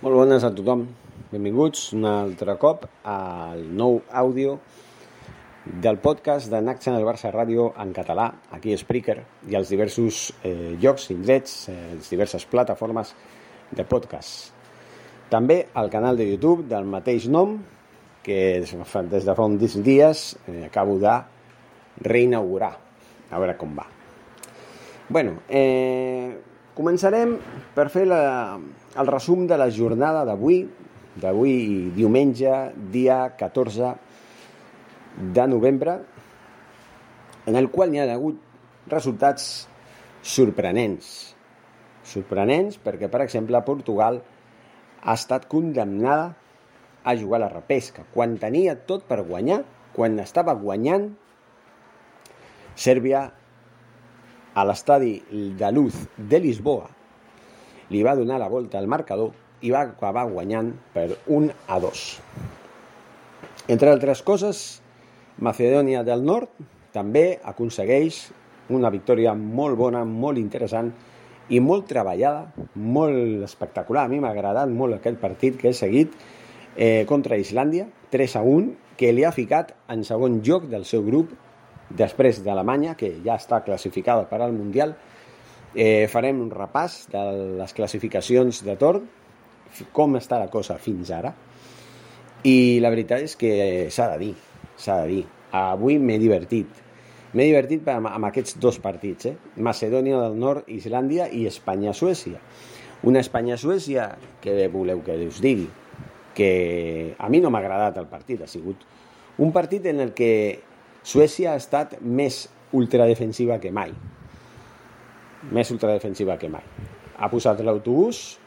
Molt bones a tothom. Benvinguts un altre cop al nou àudio del podcast de NAC Channel Barça Ràdio en català, aquí a Spreaker, i als diversos eh, llocs, indrets, eh, diverses plataformes de podcast. També al canal de YouTube del mateix nom, que des de fa uns dies eh, acabo de reinaugurar. A veure com va. bueno, eh, començarem per fer la, el resum de la jornada d'avui, d'avui diumenge, dia 14 de novembre, en el qual hi ha hagut resultats sorprenents. Sorprenents perquè, per exemple, Portugal ha estat condemnada a jugar a la repesca, quan tenia tot per guanyar, quan estava guanyant, Sèrbia a l'estadi de Luz de Lisboa li va donar la volta al marcador i va acabar guanyant per 1 a 2. Entre altres coses, Macedònia del Nord també aconsegueix una victòria molt bona, molt interessant i molt treballada, molt espectacular. A mi m'ha agradat molt aquest partit que he seguit eh, contra Islàndia, 3 a 1, que li ha ficat en segon lloc del seu grup després d'Alemanya, que ja està classificada per al Mundial, Eh, farem un repàs de les classificacions de torn, com està la cosa fins ara, i la veritat és que s'ha de dir, s'ha de dir. Avui m'he divertit. M'he divertit amb, amb aquests dos partits, eh? Macedònia del Nord, Islàndia i Espanya-Suècia. Una Espanya-Suècia que voleu que us digui que a mi no m'ha agradat el partit, ha sigut un partit en el que Suècia ha estat més ultradefensiva que mai més ultradefensiva que mai. Ha posat l'autobús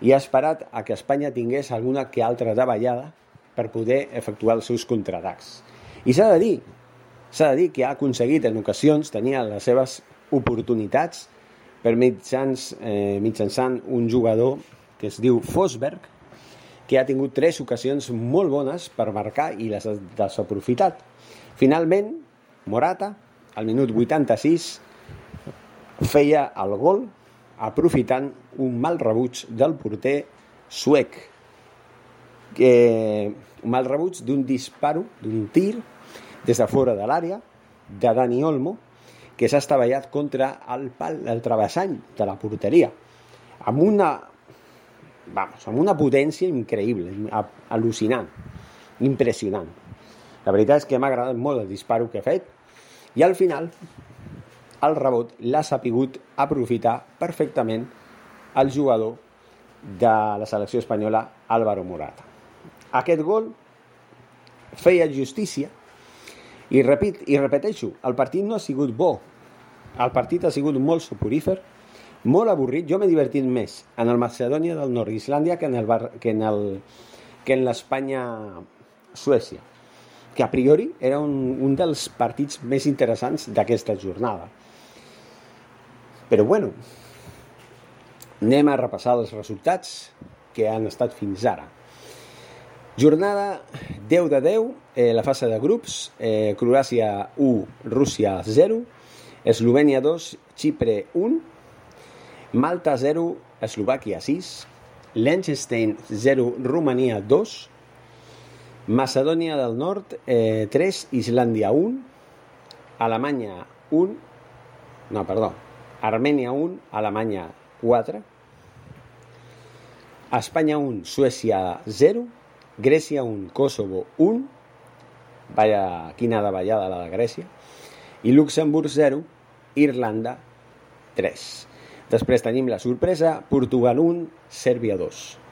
i ha esperat a que Espanya tingués alguna que altra davallada per poder efectuar els seus contraatacs. I s'ha de dir, s'ha de dir que ha aconseguit en ocasions tenir les seves oportunitats per mitjans, eh, mitjançant un jugador que es diu Fosberg, que ha tingut tres ocasions molt bones per marcar i les ha desaprofitat. Finalment, Morata, al minut 86, feia el gol aprofitant un mal rebuig del porter suec. Que, un mal rebuig d'un disparo, d'un tir, des de fora de l'àrea, de Dani Olmo, que s'ha estavellat contra el pal, el travessany de la porteria, amb una, vamos, amb una potència increïble, al·lucinant, impressionant. La veritat és que m'ha agradat molt el disparo que ha fet i al final el rebot l'ha sapigut aprofitar perfectament el jugador de la selecció espanyola Álvaro Morata. Aquest gol feia justícia i, repit, i repeteixo, el partit no ha sigut bo. El partit ha sigut molt suporífer, molt avorrit. Jo m'he divertit més en el Macedònia del Nord Islàndia que en el que en el que en l'Espanya Suècia, que a priori era un, un dels partits més interessants d'aquesta jornada. Però bueno, anem a repassar els resultats que han estat fins ara. Jornada 10 de 10, eh, la fase de grups, eh, Croàcia 1, Rússia 0, Eslovènia 2, Xipre 1, Malta 0, Eslovàquia 6, Liechtenstein 0, Romania 2, Macedònia del Nord eh, 3, Islàndia 1, Alemanya 1, no, perdó, Armènia 1, Alemanya 4, Espanya 1, Suècia 0, Grècia 1, Kosovo 1, vaya, quina davallada la de Grècia, i Luxemburg 0, Irlanda 3. Després tenim la sorpresa, Portugal 1, Sèrbia 2.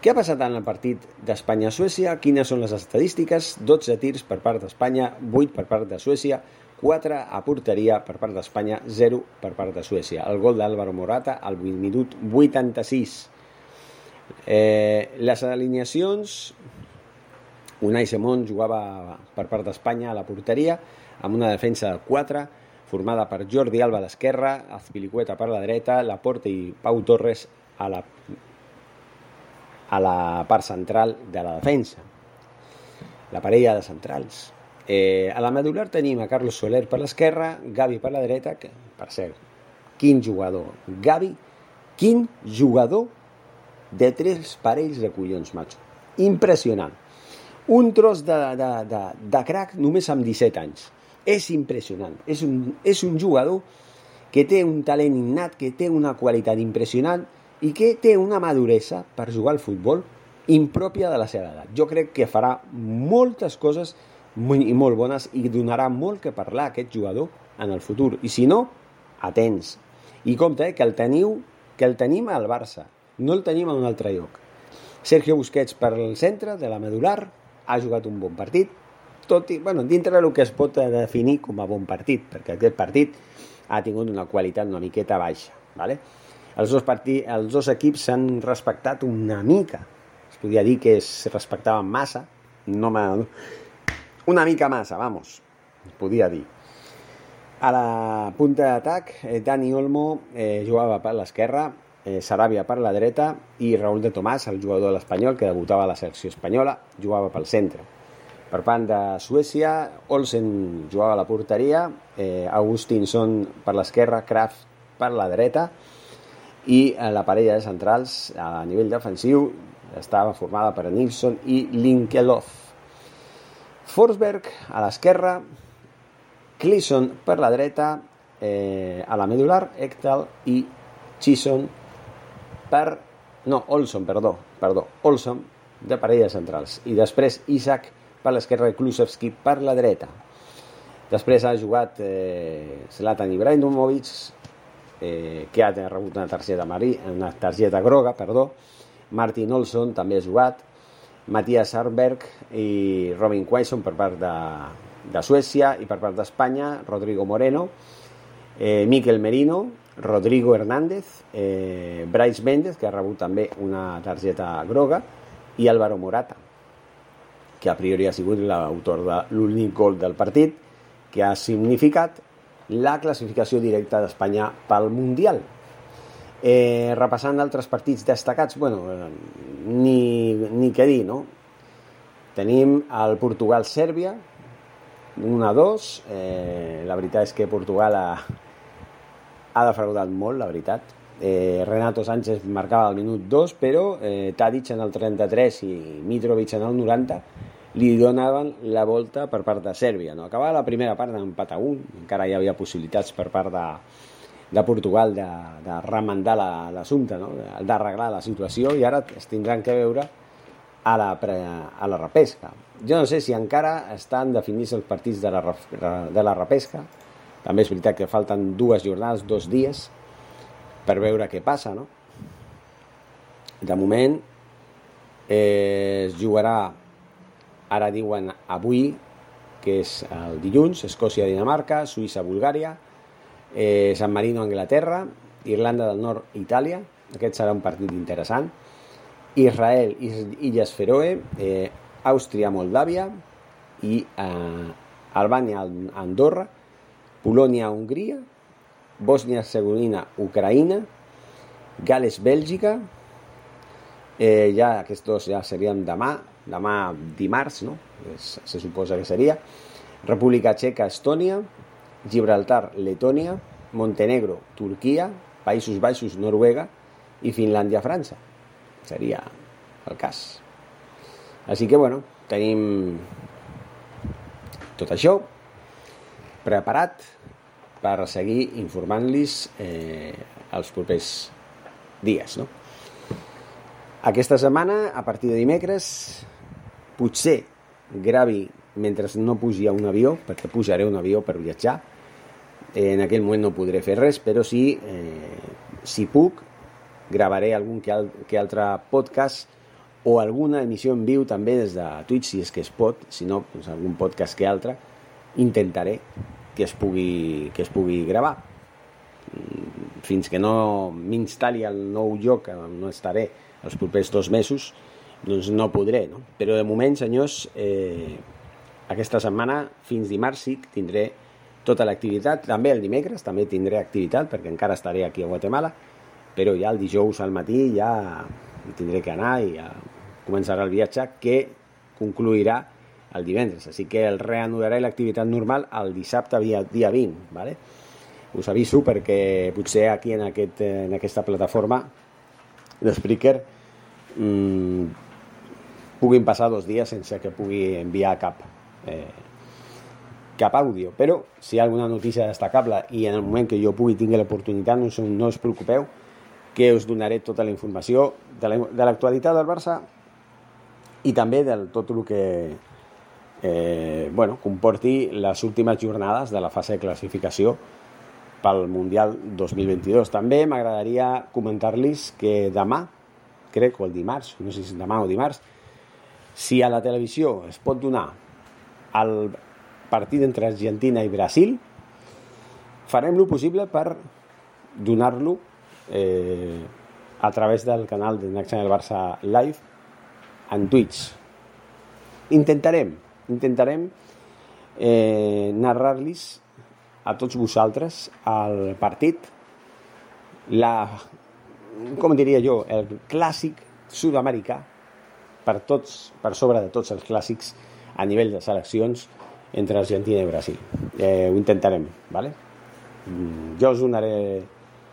Què ha passat en el partit d'Espanya-Suècia? Quines són les estadístiques? 12 tirs per part d'Espanya, 8 per part de Suècia, 4 a porteria per part d'Espanya, 0 per part de Suècia. El gol d'Álvaro Morata al minut 86. Eh, les alineacions... Unai Simón jugava per part d'Espanya a la porteria amb una defensa de 4 formada per Jordi Alba a l'esquerra, Azpilicueta per la dreta, Laporte i Pau Torres a la, a la part central de la defensa. La parella de centrals. Eh, a la medular tenim a Carlos Soler per l'esquerra, Gavi per la dreta, que, per cert, quin jugador. Gavi, quin jugador de tres parells de collons, macho. Impressionant. Un tros de, de, de, de crack només amb 17 anys. És impressionant. És un, és un jugador que té un talent innat, que té una qualitat impressionant i que té una maduresa per jugar al futbol impròpia de la seva edat. Jo crec que farà moltes coses molt, i molt bones i donarà molt que parlar aquest jugador en el futur. I si no, atents. I compte, eh, que el teniu que el tenim al Barça, no el tenim a un altre lloc. Sergio Busquets per el centre de la medular ha jugat un bon partit, tot i, bueno, dintre del que es pot definir com a bon partit, perquè aquest partit ha tingut una qualitat una miqueta baixa. ¿vale? Els, dos partits, els dos equips s'han respectat una mica. Es podia dir que es respectaven massa, no una mica massa, vamos, podia dir. A la punta d'atac, eh, Dani Olmo eh, jugava per l'esquerra, eh, Saràbia per la dreta i Raúl de Tomàs, el jugador de l'Espanyol, que debutava a la selecció espanyola, jugava pel centre. Per part de Suècia, Olsen jugava a la porteria, eh, Augustinsson per l'esquerra, Kraft per la dreta i eh, la parella de centrals a nivell defensiu estava formada per Nilsson i Linkelof. Forsberg a l'esquerra, Cleason per la dreta, eh, a la medular, Ekdal i Chisson per... No, Olson, perdó, perdó, Olson de parella centrals. I després Isaac per l'esquerra i Klusevski per la dreta. Després ha jugat eh, Zlatan Ibrahimovic, eh, que ha rebut una targeta, marí, una targeta groga, perdó. Martin Olson també ha jugat. Matías Arberg i Robin Quaison per part de, de Suècia i per part d'Espanya, Rodrigo Moreno, eh, Miquel Merino, Rodrigo Hernández, eh, Bryce Méndez, que ha rebut també una targeta groga, i Álvaro Morata, que a priori ha sigut l'autor de l'únic gol del partit, que ha significat la classificació directa d'Espanya pel Mundial. Eh, repassant altres partits destacats, bueno, eh, ni, ni què dir, no? Tenim el Portugal-Sèrbia, 1-2. Eh, la veritat és que Portugal ha, ha defraudat molt, la veritat. Eh, Renato Sánchez marcava al minut 2, però eh, Tadic en el 33 i Mitrovic en el 90 li donaven la volta per part de Sèrbia. No? Acabava la primera part d'empat a 1, encara hi havia possibilitats per part de, de Portugal de, de remandar l'assumpte, no? d'arreglar la situació i ara es tindran que veure a la, pre, a la repesca. Jo no sé si encara estan definits els partits de la, de la repesca. També és veritat que falten dues jornades, dos dies, per veure què passa, no? De moment eh, es jugarà, ara diuen avui, que és el dilluns, Escòcia-Dinamarca, Suïssa-Bulgària, eh, San Marino, Anglaterra, Irlanda del Nord, Itàlia, aquest serà un partit interessant, Israel, Illes Feroe, eh, Àustria, Moldàvia i eh, Albània, Andorra, Polònia, Hongria, Bòsnia-Herzegovina, Ucraïna, Gales, Bèlgica, eh, ja aquests dos ja serien demà, demà dimarts, no? Se suposa que seria, República Txeca, Estònia, Gibraltar, Letònia, Montenegro, Turquia, Països Baixos, Noruega i Finlàndia, França. Seria el cas. Així que, bueno, tenim tot això preparat per seguir informant-los eh, els propers dies, no? Aquesta setmana, a partir de dimecres, potser gravi mentre no pugi a un avió, perquè pujaré un avió per viatjar. En aquell moment no podré fer res, però sí, eh, si puc, gravaré algun que, al, que altre podcast o alguna emissió en viu també des de Twitch, si és que es pot, si no, doncs algun podcast que altre, intentaré que es pugui, que es pugui gravar. Mm, fins que no m'instal·li al nou lloc, no estaré els propers dos mesos, doncs no podré, no? Però de moment, senyors, eh, aquesta setmana, fins dimarts, sí tindré tota l'activitat, també el dimecres també tindré activitat, perquè encara estaré aquí a Guatemala, però ja el dijous al matí ja tindré que anar i ja començarà el viatge que concluirà el divendres. Així que el reanudaré l'activitat normal el dissabte dia, dia 20. ¿vale? Us aviso perquè potser aquí en, aquest, en aquesta plataforma de Spreaker mmm, puguin passar dos dies sense que pugui enviar cap, eh, cap àudio. Però si hi ha alguna notícia destacable i en el moment que jo pugui tingui l'oportunitat, no, no us preocupeu, que us donaré tota la informació de l'actualitat del Barça i també del tot el que eh, bueno, comporti les últimes jornades de la fase de classificació pel Mundial 2022. També m'agradaria comentar-los que demà, crec, o el dimarts, no sé si demà o dimarts, si a la televisió es pot donar el partit entre Argentina i Brasil, farem lo possible per donar-lo eh, a través del canal de Next Channel Barça Live en Twitch. Intentarem, intentarem eh, narrar-los a tots vosaltres el partit, la, com diria jo, el clàssic sud-americà per, tots, per sobre de tots els clàssics a nivell de seleccions entre Argentina i Brasil. Eh, ho intentarem, ¿vale? Mm, jo us donaré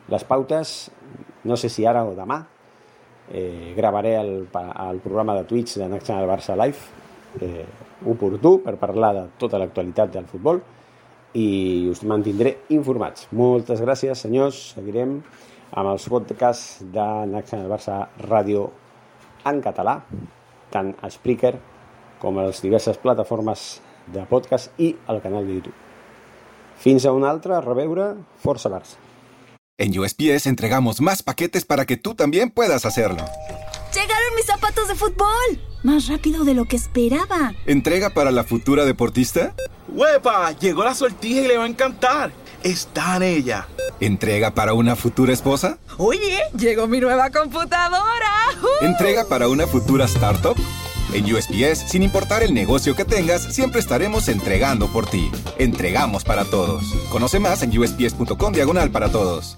les pautes, no sé si ara o demà, eh, gravaré el, el programa de Twitch de Channel Barça Live, eh, oportú per parlar de tota l'actualitat del futbol i us mantindré informats. Moltes gràcies, senyors. Seguirem amb els podcasts de Channel Barça Ràdio en català, tant a Spreaker com a les diverses plataformes de podcast i al canal de YouTube. Fins a una altra, a reveure, força Barça. En USPS entregamos más paquetes para que tú también puedas hacerlo. ¡Llegaron mis zapatos de fútbol! Más rápido de lo que esperaba. ¿Entrega para la futura deportista? ¡Huepa! Llegó la sortija y le va a encantar. Está en ella. ¿Entrega para una futura esposa? Oye, llegó mi nueva computadora. ¿Entrega para una futura startup? En USPS, sin importar el negocio que tengas, siempre estaremos entregando por ti. Entregamos para todos. Conoce más en usps.com diagonal para todos.